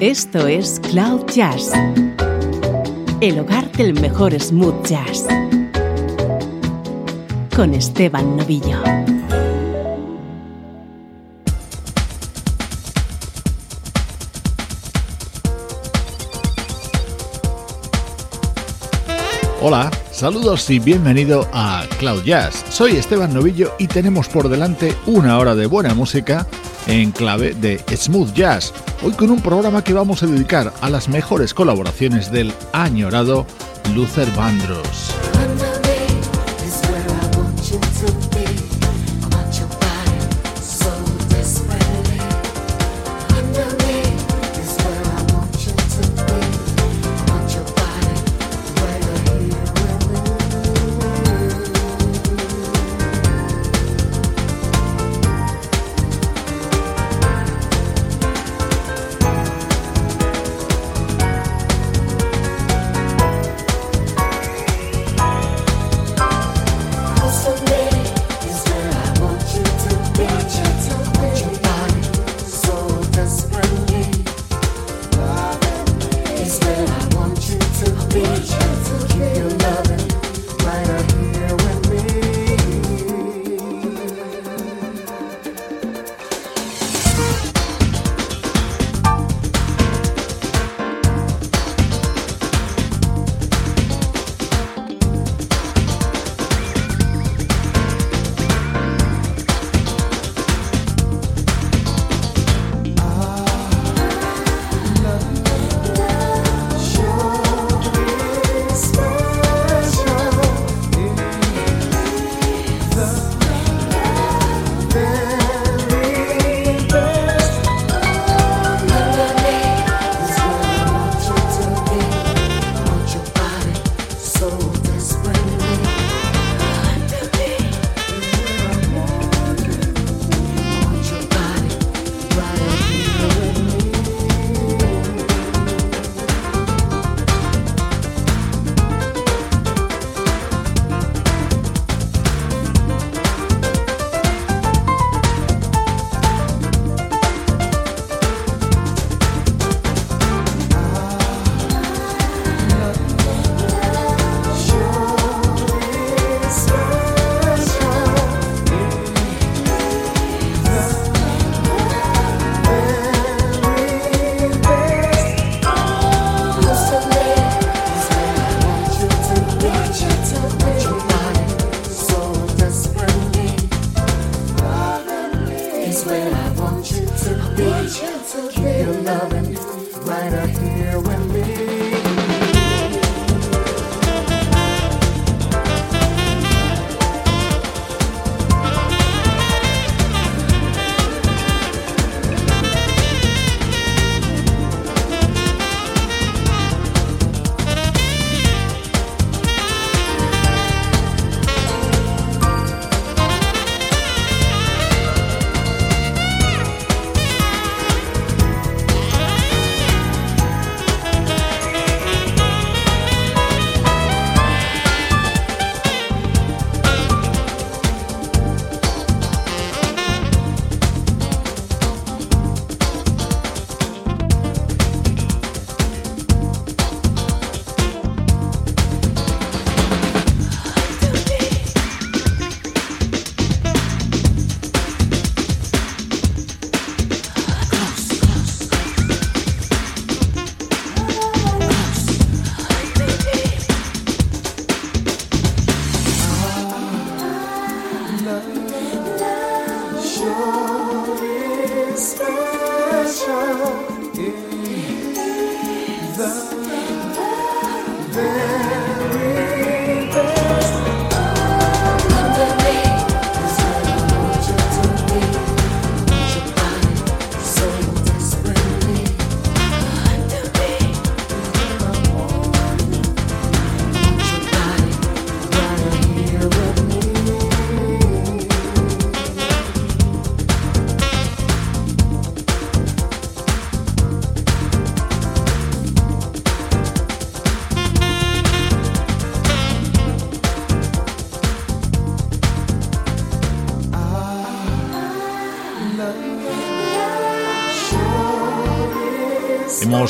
Esto es Cloud Jazz, el hogar del mejor smooth jazz, con Esteban Novillo. Hola, saludos y bienvenido a Cloud Jazz. Soy Esteban Novillo y tenemos por delante una hora de buena música en clave de smooth jazz. Hoy con un programa que vamos a dedicar a las mejores colaboraciones del añorado Luther Vandross.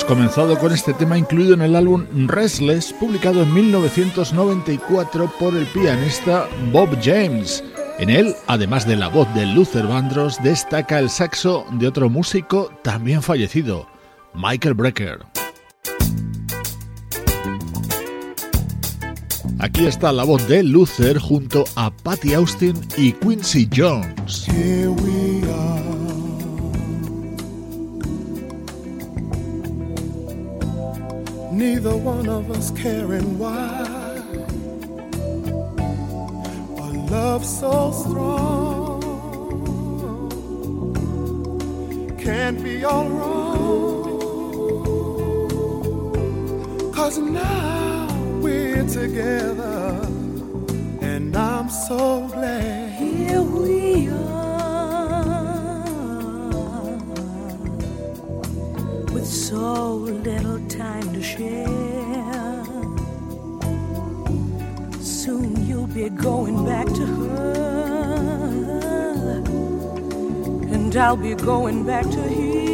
Comenzado con este tema incluido en el álbum Restless, publicado en 1994 por el pianista Bob James. En él, además de la voz de Luther Vandross, destaca el saxo de otro músico también fallecido, Michael Brecker. Aquí está la voz de Luther junto a Patty Austin y Quincy Jones. Of us caring why. A love so strong can't be all wrong. Cause now we're together, and I'm so glad. Here we are. with so little going back to her, and I'll be going back to him.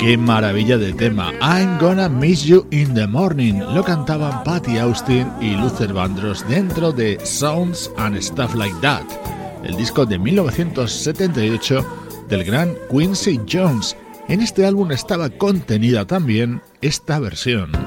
Qué maravilla de tema. I'm gonna miss you in the morning. Lo cantaban Patty Austin y Luther Vandross dentro de Sounds and Stuff Like That, el disco de 1978 del gran Quincy Jones. En este álbum estaba contenida también esta versión.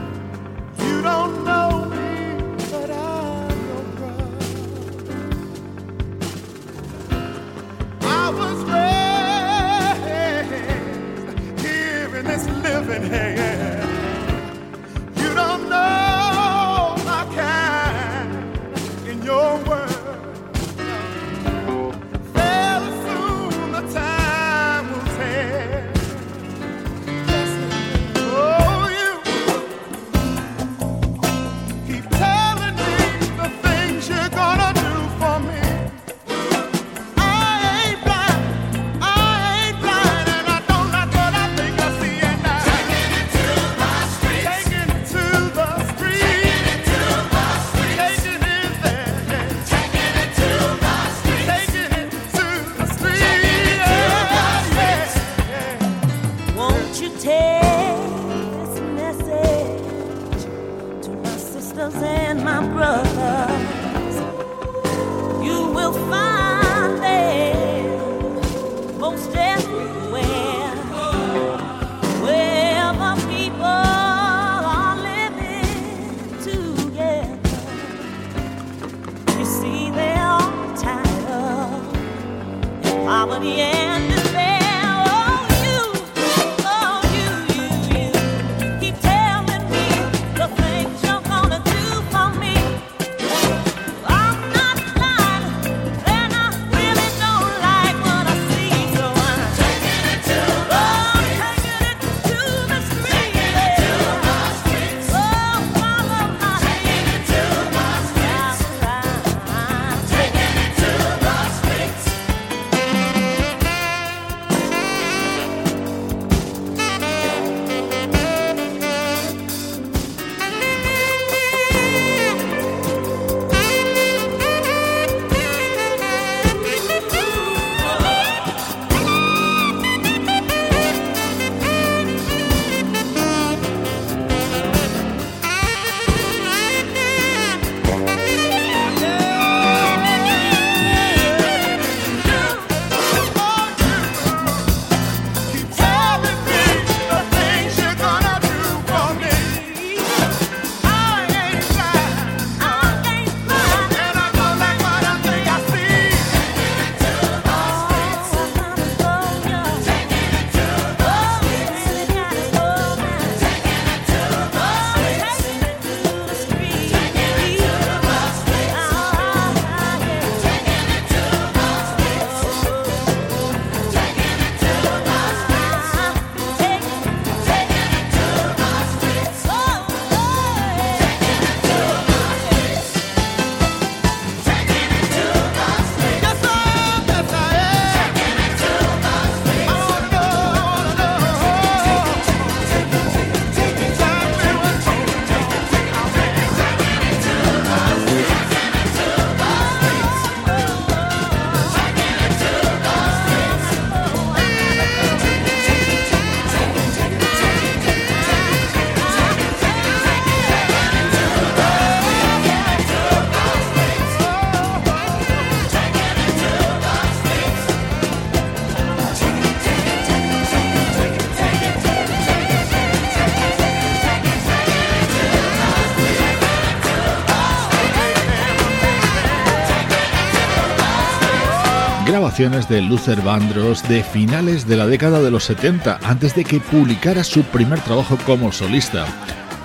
De Luther Vandross de finales de la década de los 70, antes de que publicara su primer trabajo como solista.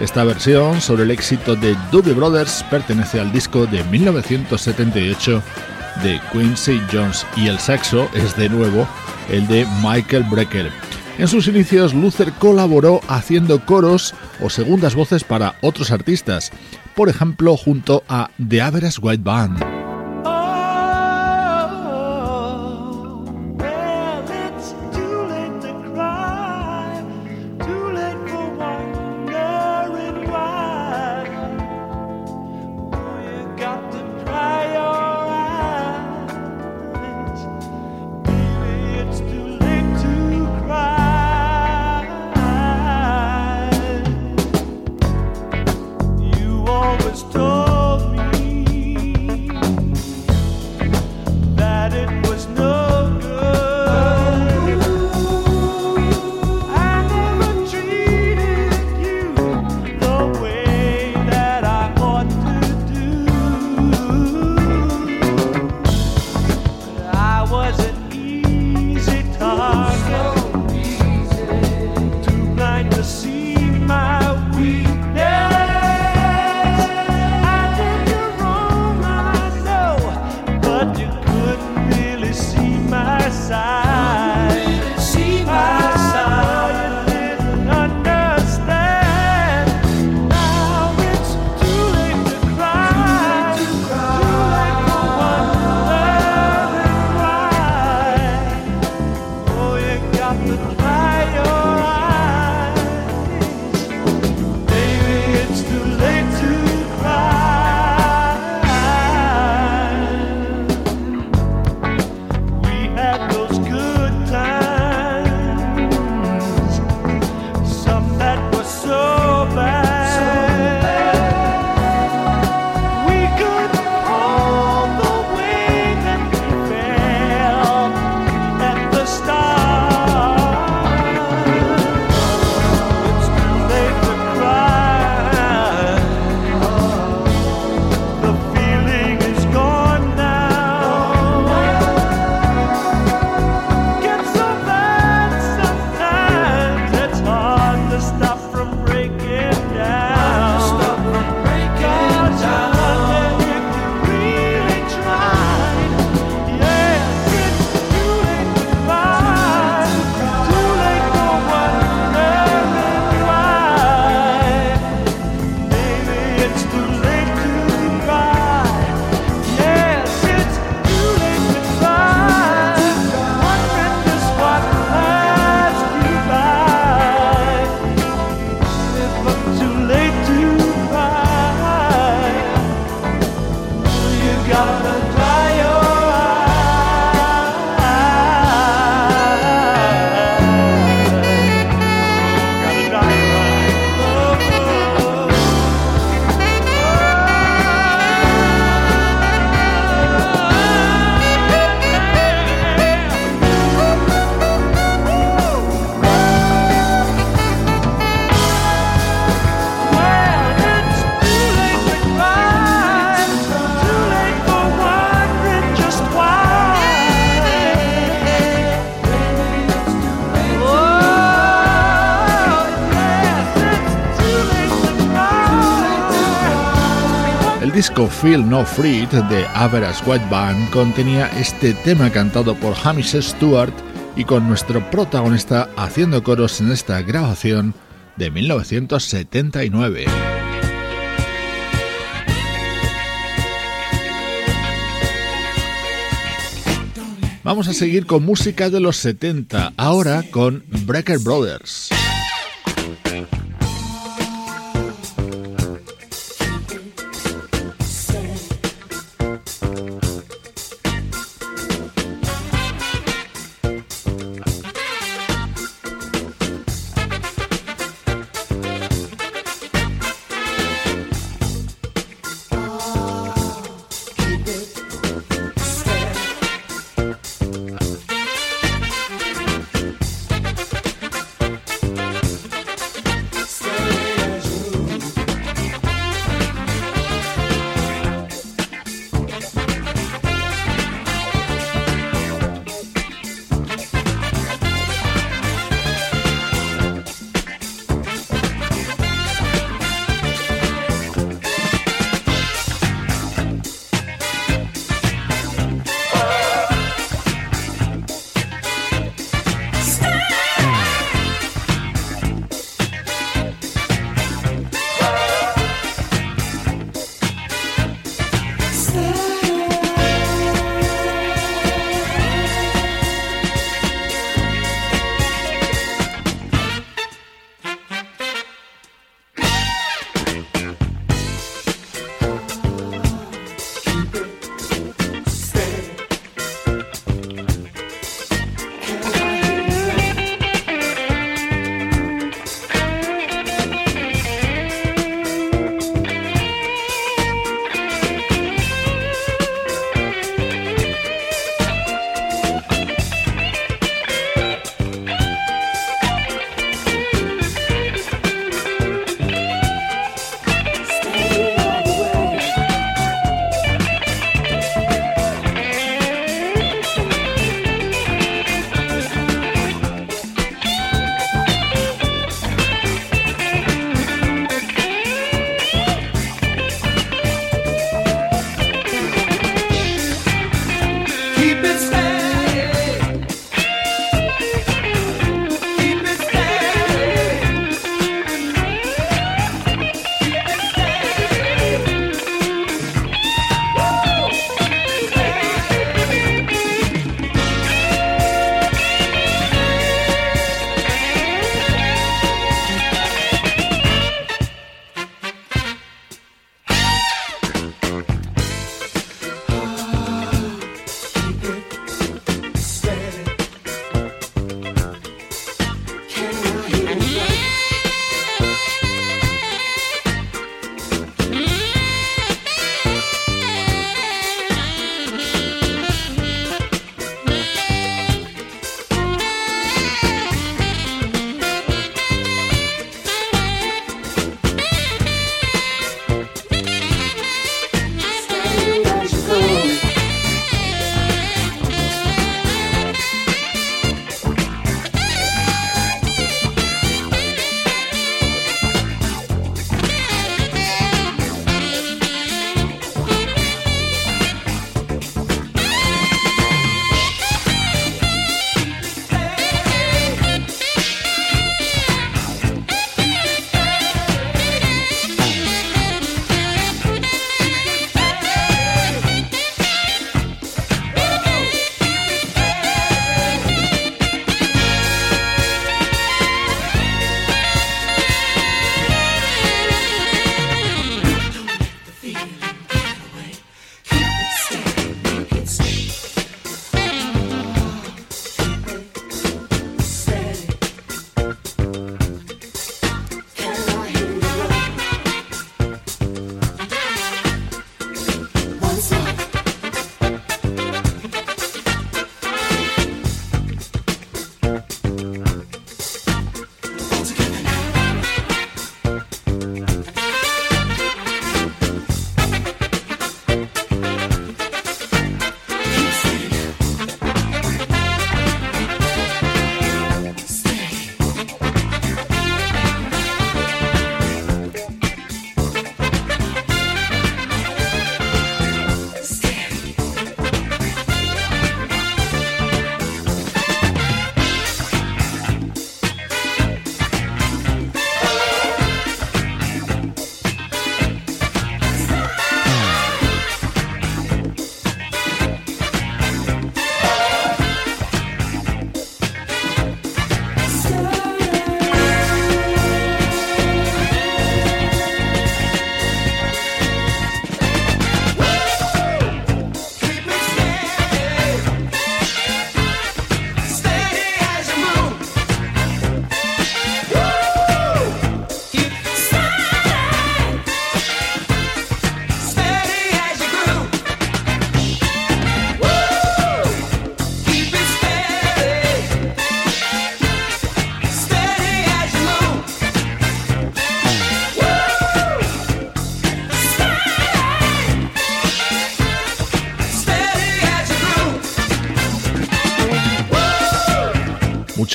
Esta versión sobre el éxito de Doobie Brothers pertenece al disco de 1978 de Quincy Jones y el saxo es de nuevo el de Michael Brecker. En sus inicios, Luther colaboró haciendo coros o segundas voces para otros artistas, por ejemplo junto a The Average White Band. Feel No Free de Average White Band contenía este tema cantado por Hamish Stewart y con nuestro protagonista haciendo coros en esta grabación de 1979. Vamos a seguir con música de los 70, ahora con Breaker Brothers.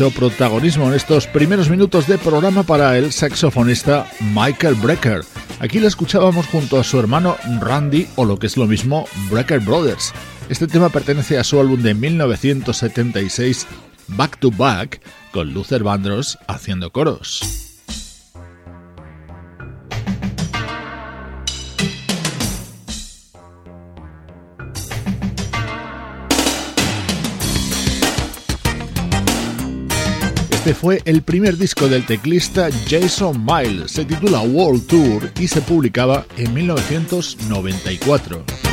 Protagonismo en estos primeros minutos de programa para el saxofonista Michael Brecker. Aquí lo escuchábamos junto a su hermano Randy o lo que es lo mismo Brecker Brothers. Este tema pertenece a su álbum de 1976 Back to Back con Luther Vandross haciendo coros. Este fue el primer disco del teclista Jason Miles. Se titula World Tour y se publicaba en 1994.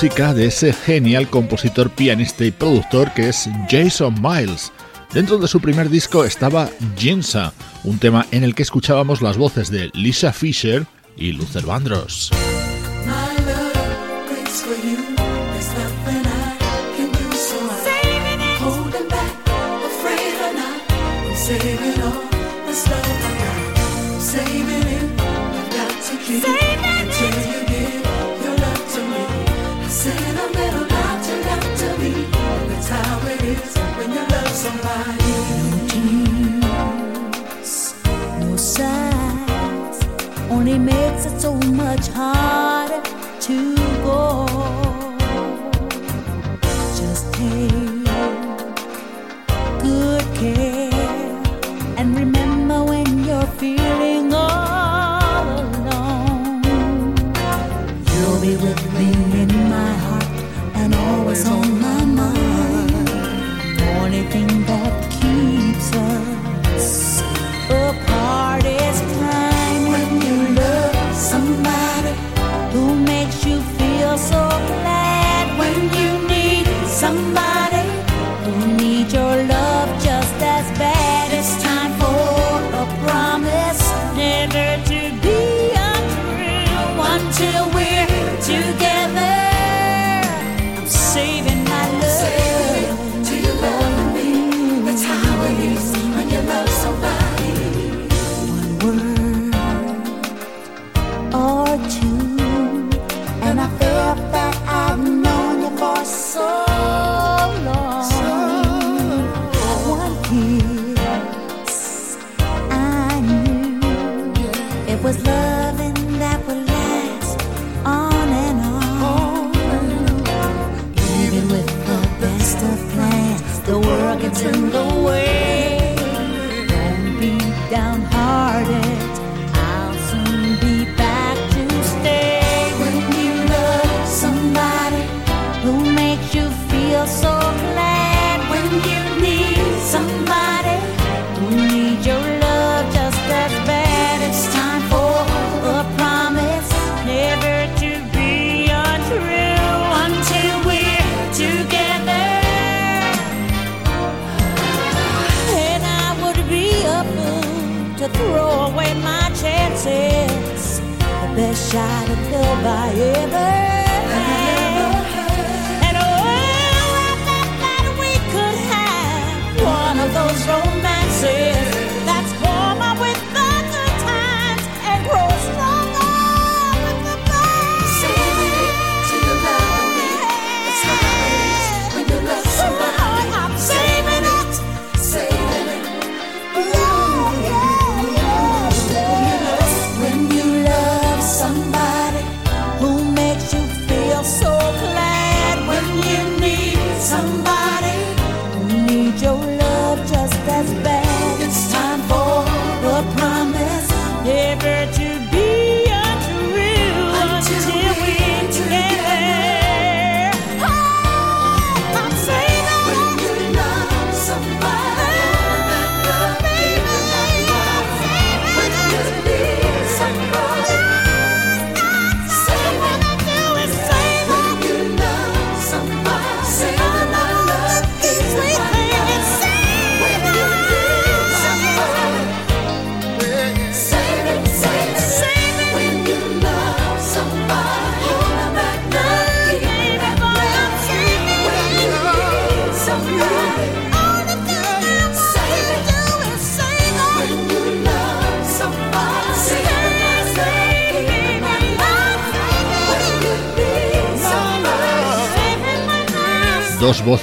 de ese genial compositor, pianista y productor que es Jason Miles. Dentro de su primer disco estaba Jinsa, un tema en el que escuchábamos las voces de Lisa Fisher y Luther Vandross.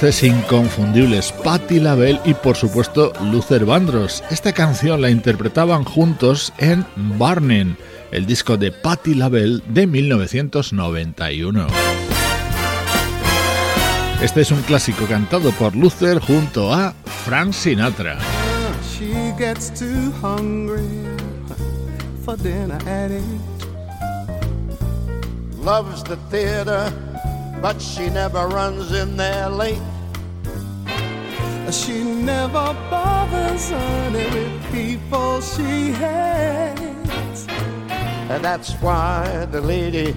voces inconfundibles Patti LaBelle y por supuesto Luther Vandross. Esta canción la interpretaban juntos en Burning, el disco de Patti LaBelle de 1991. Este es un clásico cantado por Luther junto a Frank Sinatra. but she never runs in there late. She never bothers any with people she hates. And that's why the lady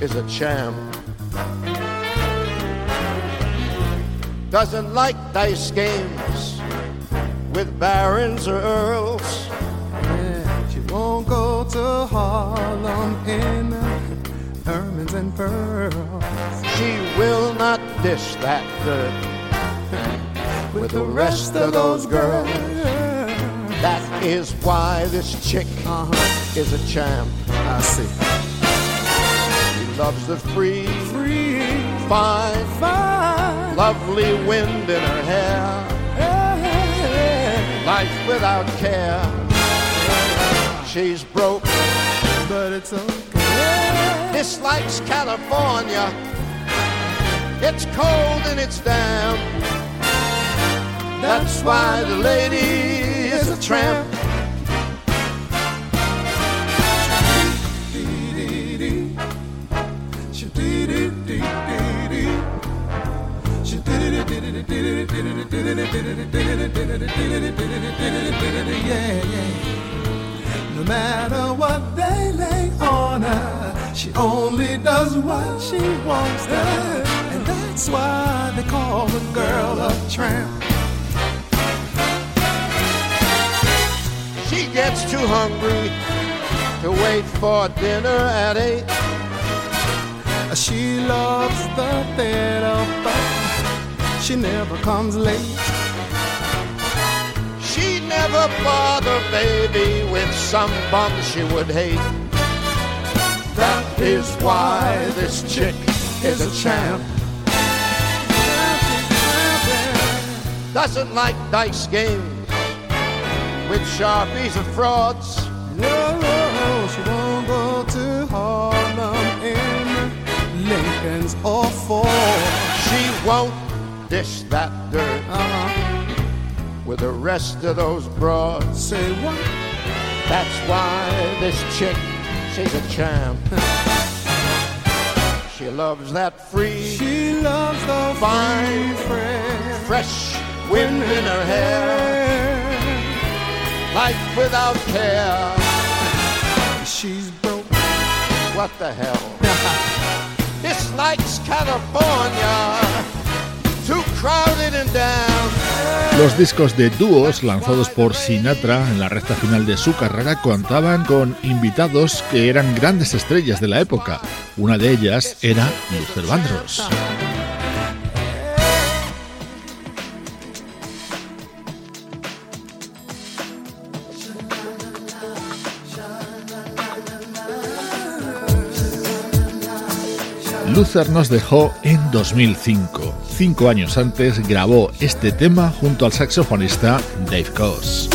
is a champ. Doesn't like dice games with barons or earls. She won't go to Harlem in Hermans and Pearls. She will not dish that dirt with the rest of those girls. That is why this chick uh-huh. is a champ. I see. She loves the free, free, fine, fine, lovely wind in her hair. Life without care. She's broke, but it's okay. Dislikes California. It's cold and it's damp. That's why the lady is a tramp. Yeah, yeah. No matter what they lay on her, she only does what she wants to. And that's why they call the girl a tramp. She gets too hungry to wait for dinner at eight. She loves the theater, but she never comes late. She never bother baby with some bum she would hate. That is why this chick is a champ. Doesn't like dice games with sharpies and frauds. No, no, she won't go to Harlem in Lincoln's or Ford. She won't dish that dirt uh-huh. with the rest of those broads. Say what? That's why this chick, she's a champ. she loves that free. She loves the fine, fresh, fresh wind in her hair life without care. She's broke. What the hell? California. Crowded and down. Los discos de dúos lanzados por Sinatra en la recta final de su carrera contaban con invitados que eran grandes estrellas de la época. Una de ellas era Luther Vandross. Luther nos dejó en 2005. Cinco años antes grabó este tema junto al saxofonista Dave Koz.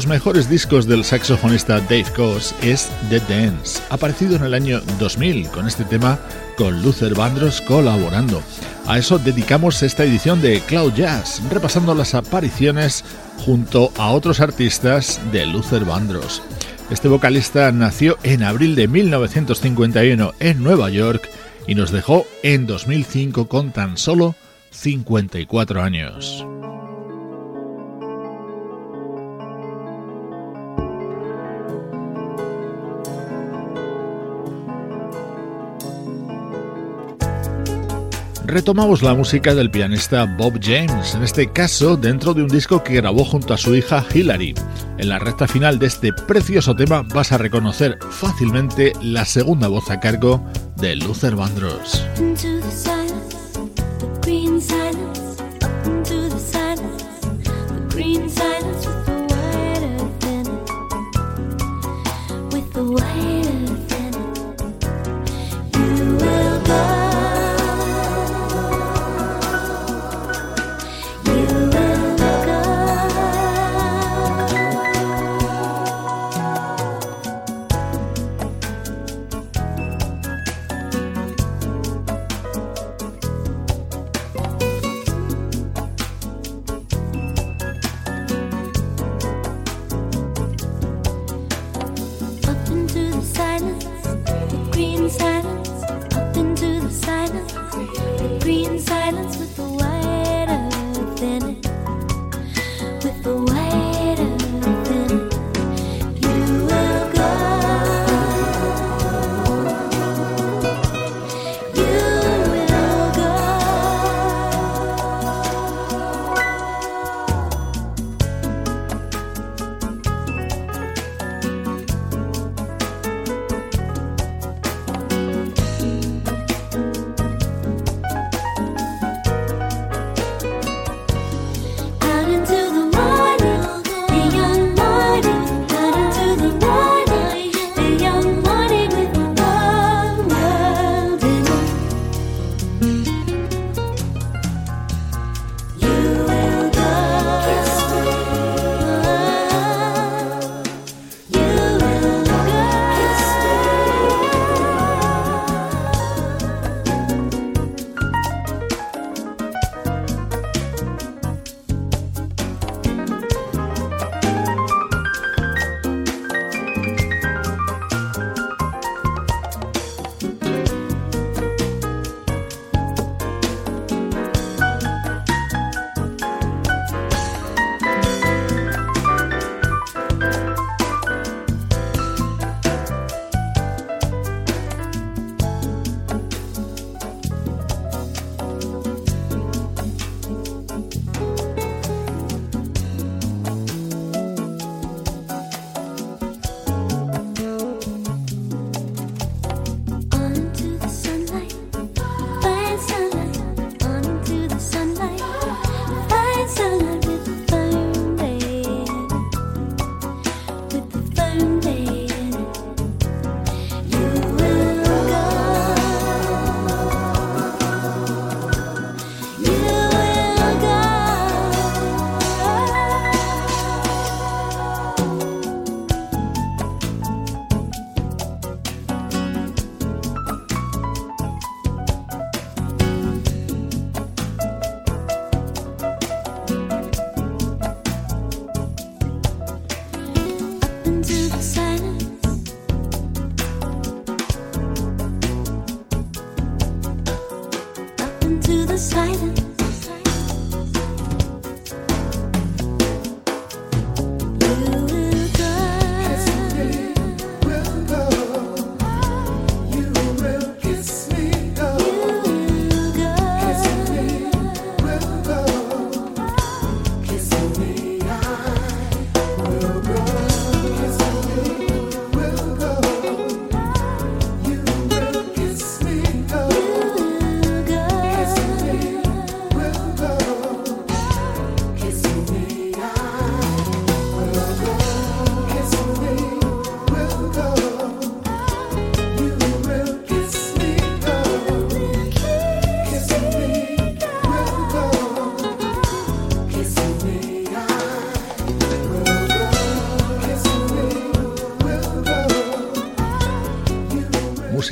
Los mejores discos del saxofonista Dave Coase es The Dance, aparecido en el año 2000 con este tema con Luther Vandross colaborando. A eso dedicamos esta edición de Cloud Jazz, repasando las apariciones junto a otros artistas de Luther Vandross. Este vocalista nació en abril de 1951 en Nueva York y nos dejó en 2005 con tan solo 54 años. retomamos la música del pianista Bob James, en este caso dentro de un disco que grabó junto a su hija Hillary. En la recta final de este precioso tema vas a reconocer fácilmente la segunda voz a cargo de Luther Vandross.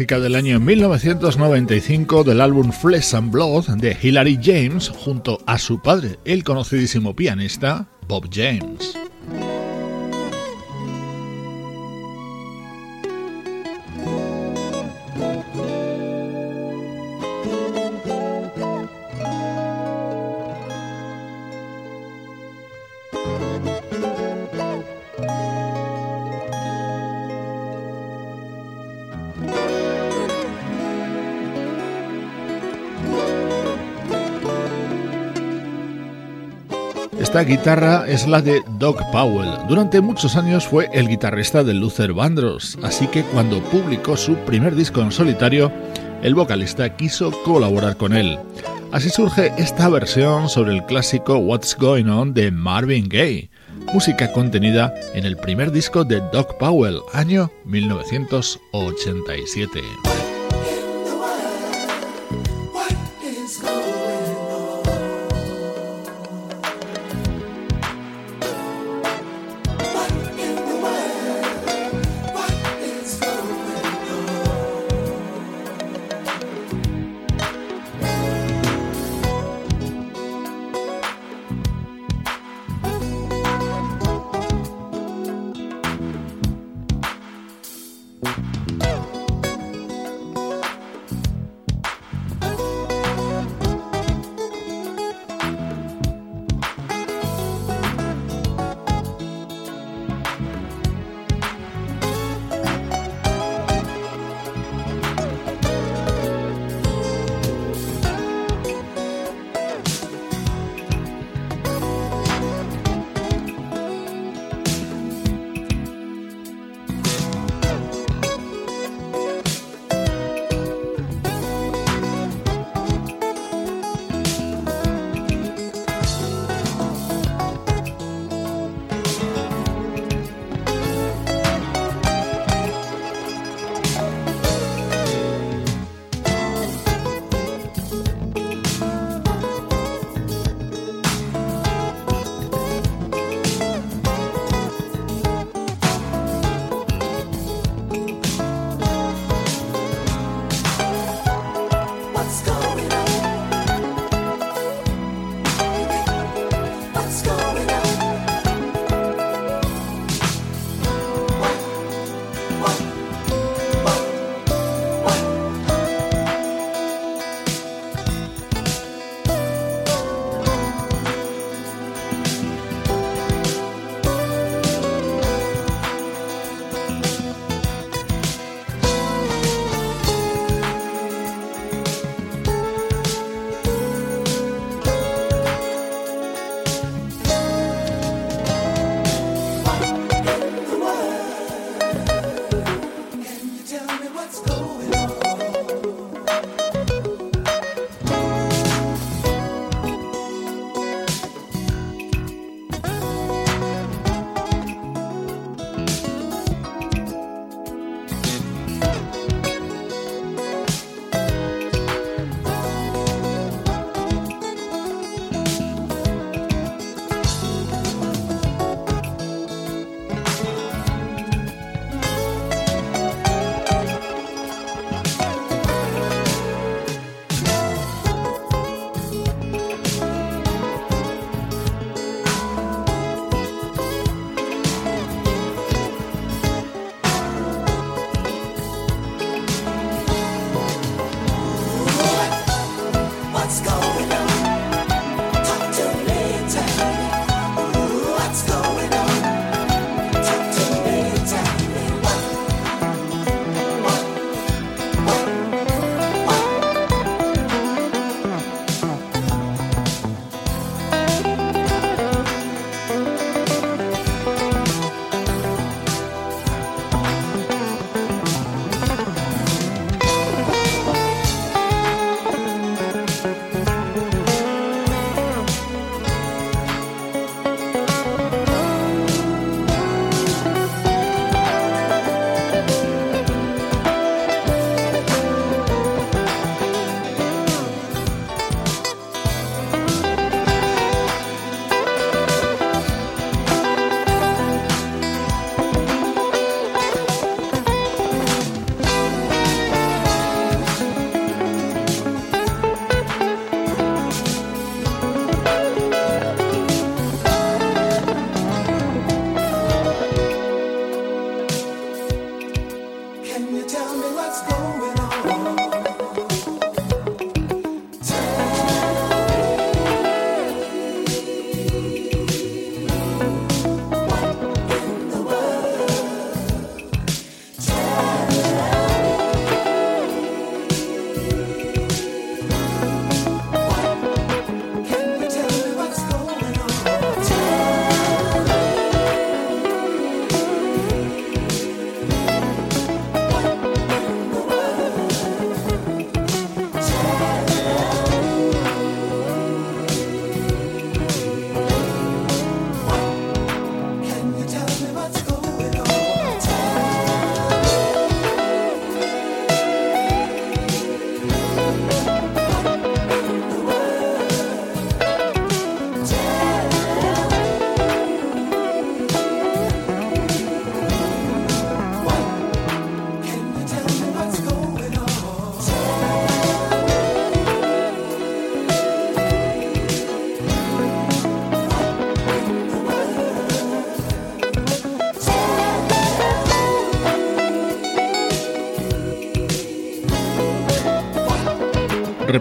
Del año 1995 del álbum Flesh and Blood de Hilary James junto a su padre, el conocidísimo pianista Bob James. Esta guitarra es la de Doug Powell. Durante muchos años fue el guitarrista de Luther Vandross, así que cuando publicó su primer disco en solitario, el vocalista quiso colaborar con él. Así surge esta versión sobre el clásico What's Going On de Marvin Gaye, música contenida en el primer disco de Doug Powell, año 1987.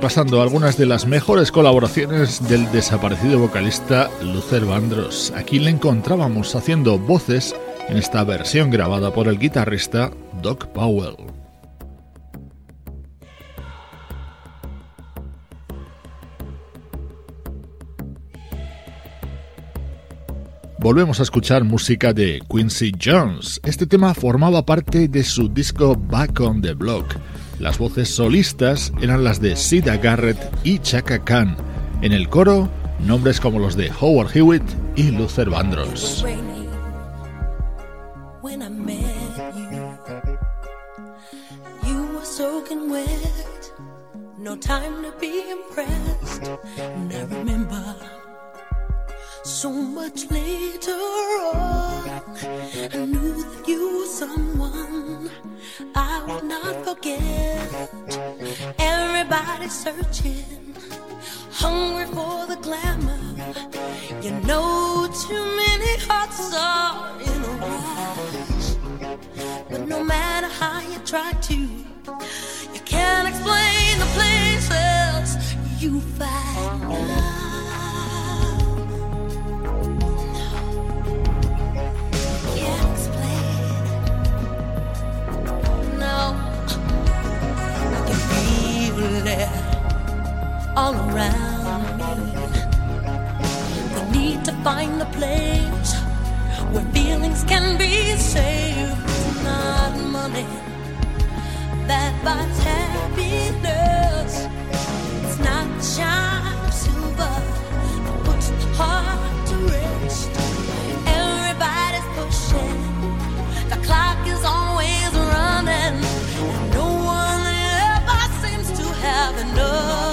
Repasando algunas de las mejores colaboraciones del desaparecido vocalista Luther Vandross. Aquí le encontrábamos haciendo voces en esta versión grabada por el guitarrista Doc Powell. volvemos a escuchar música de Quincy Jones. Este tema formaba parte de su disco Back on the Block. Las voces solistas eran las de Sida Garrett y Chaka Khan. En el coro, nombres como los de Howard Hewitt y Luther Vandross. No time to be impressed. remember so much later on. I knew that you were someone Would not forget. Everybody's searching, hungry for the glamour. You know, too many hearts are in a rush. But no matter how you try to, you can't explain the places you find. All around me. We need to find the place where feelings can be saved. It's not money that buys happiness. It's not the shine of silver that puts the heart to rest. Everybody's pushing. The clock is always running. And no one ever seems to have enough.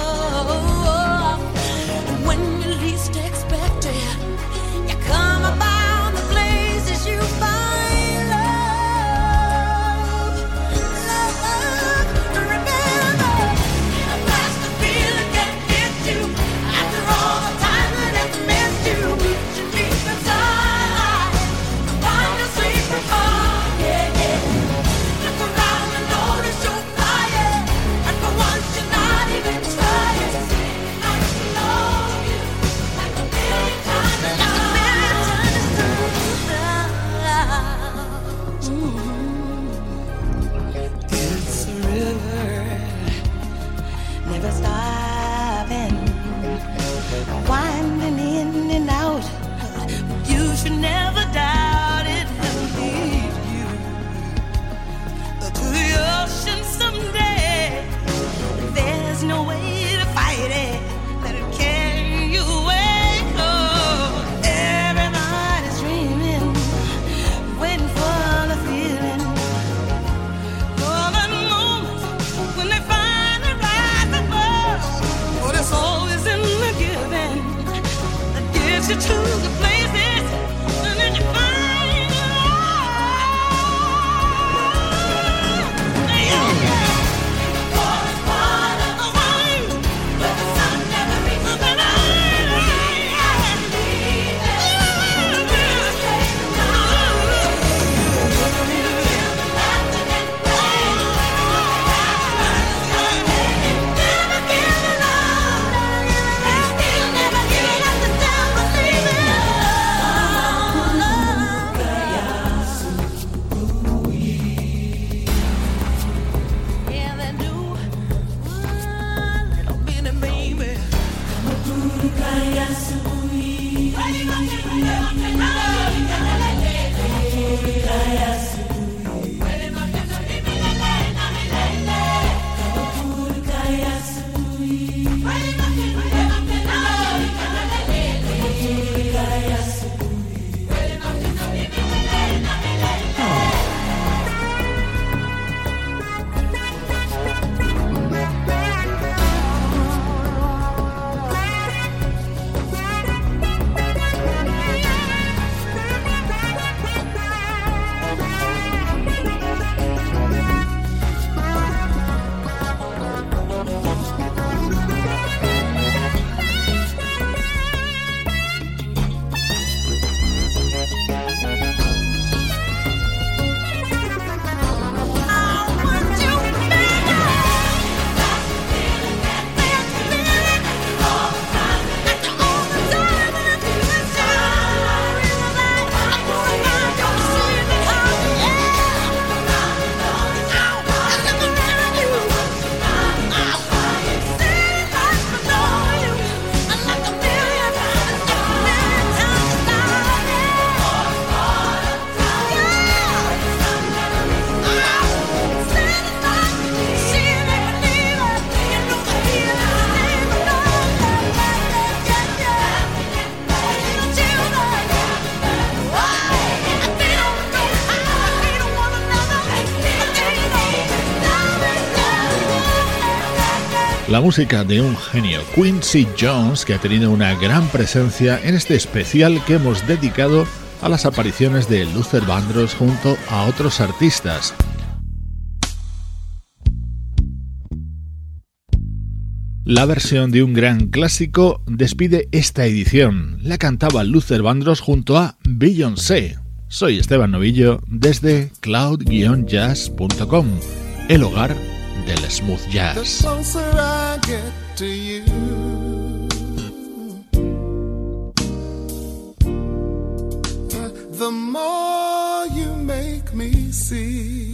música de un genio, Quincy Jones, que ha tenido una gran presencia en este especial que hemos dedicado a las apariciones de Luther Vandross junto a otros artistas. La versión de un gran clásico despide esta edición. La cantaba Luther Vandross junto a Beyoncé. Soy Esteban Novillo desde cloud-jazz.com, el hogar del smooth jazz. the more you make me see.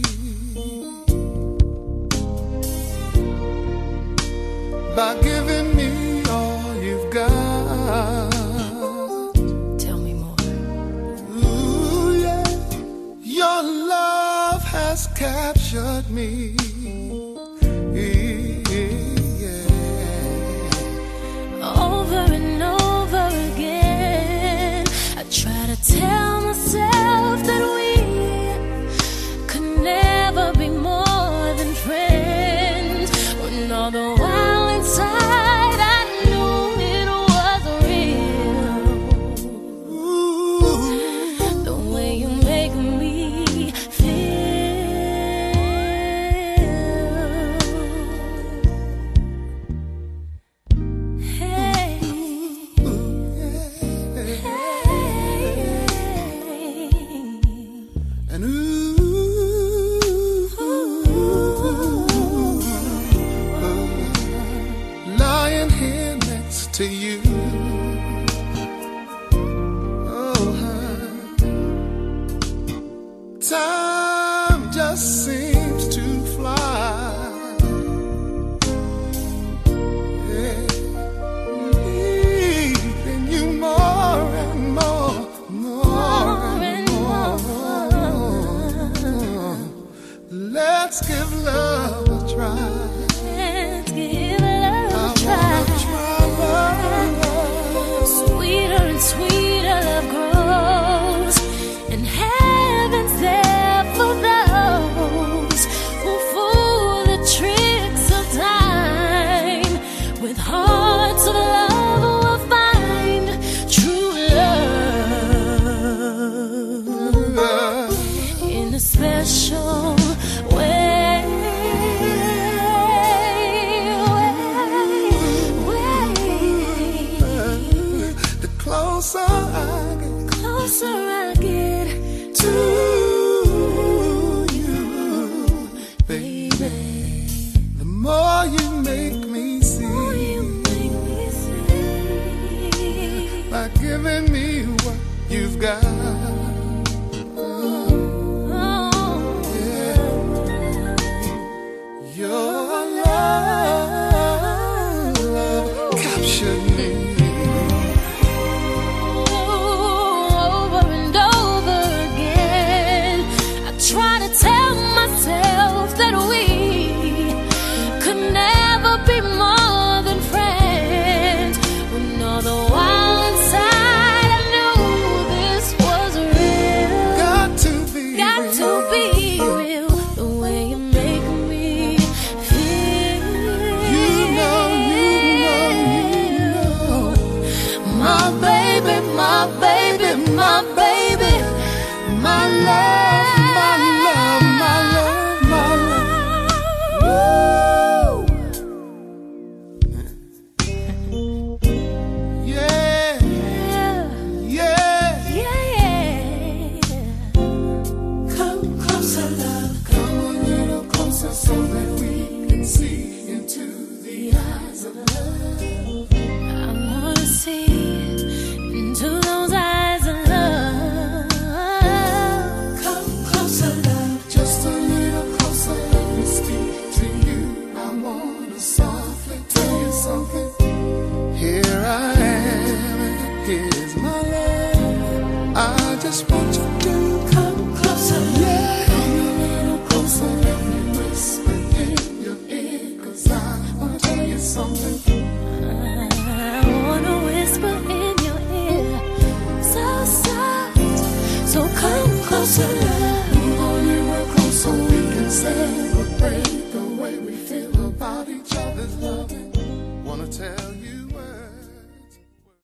By giving me all you've got. Tell me more. Ooh, yeah. Your love has captured me.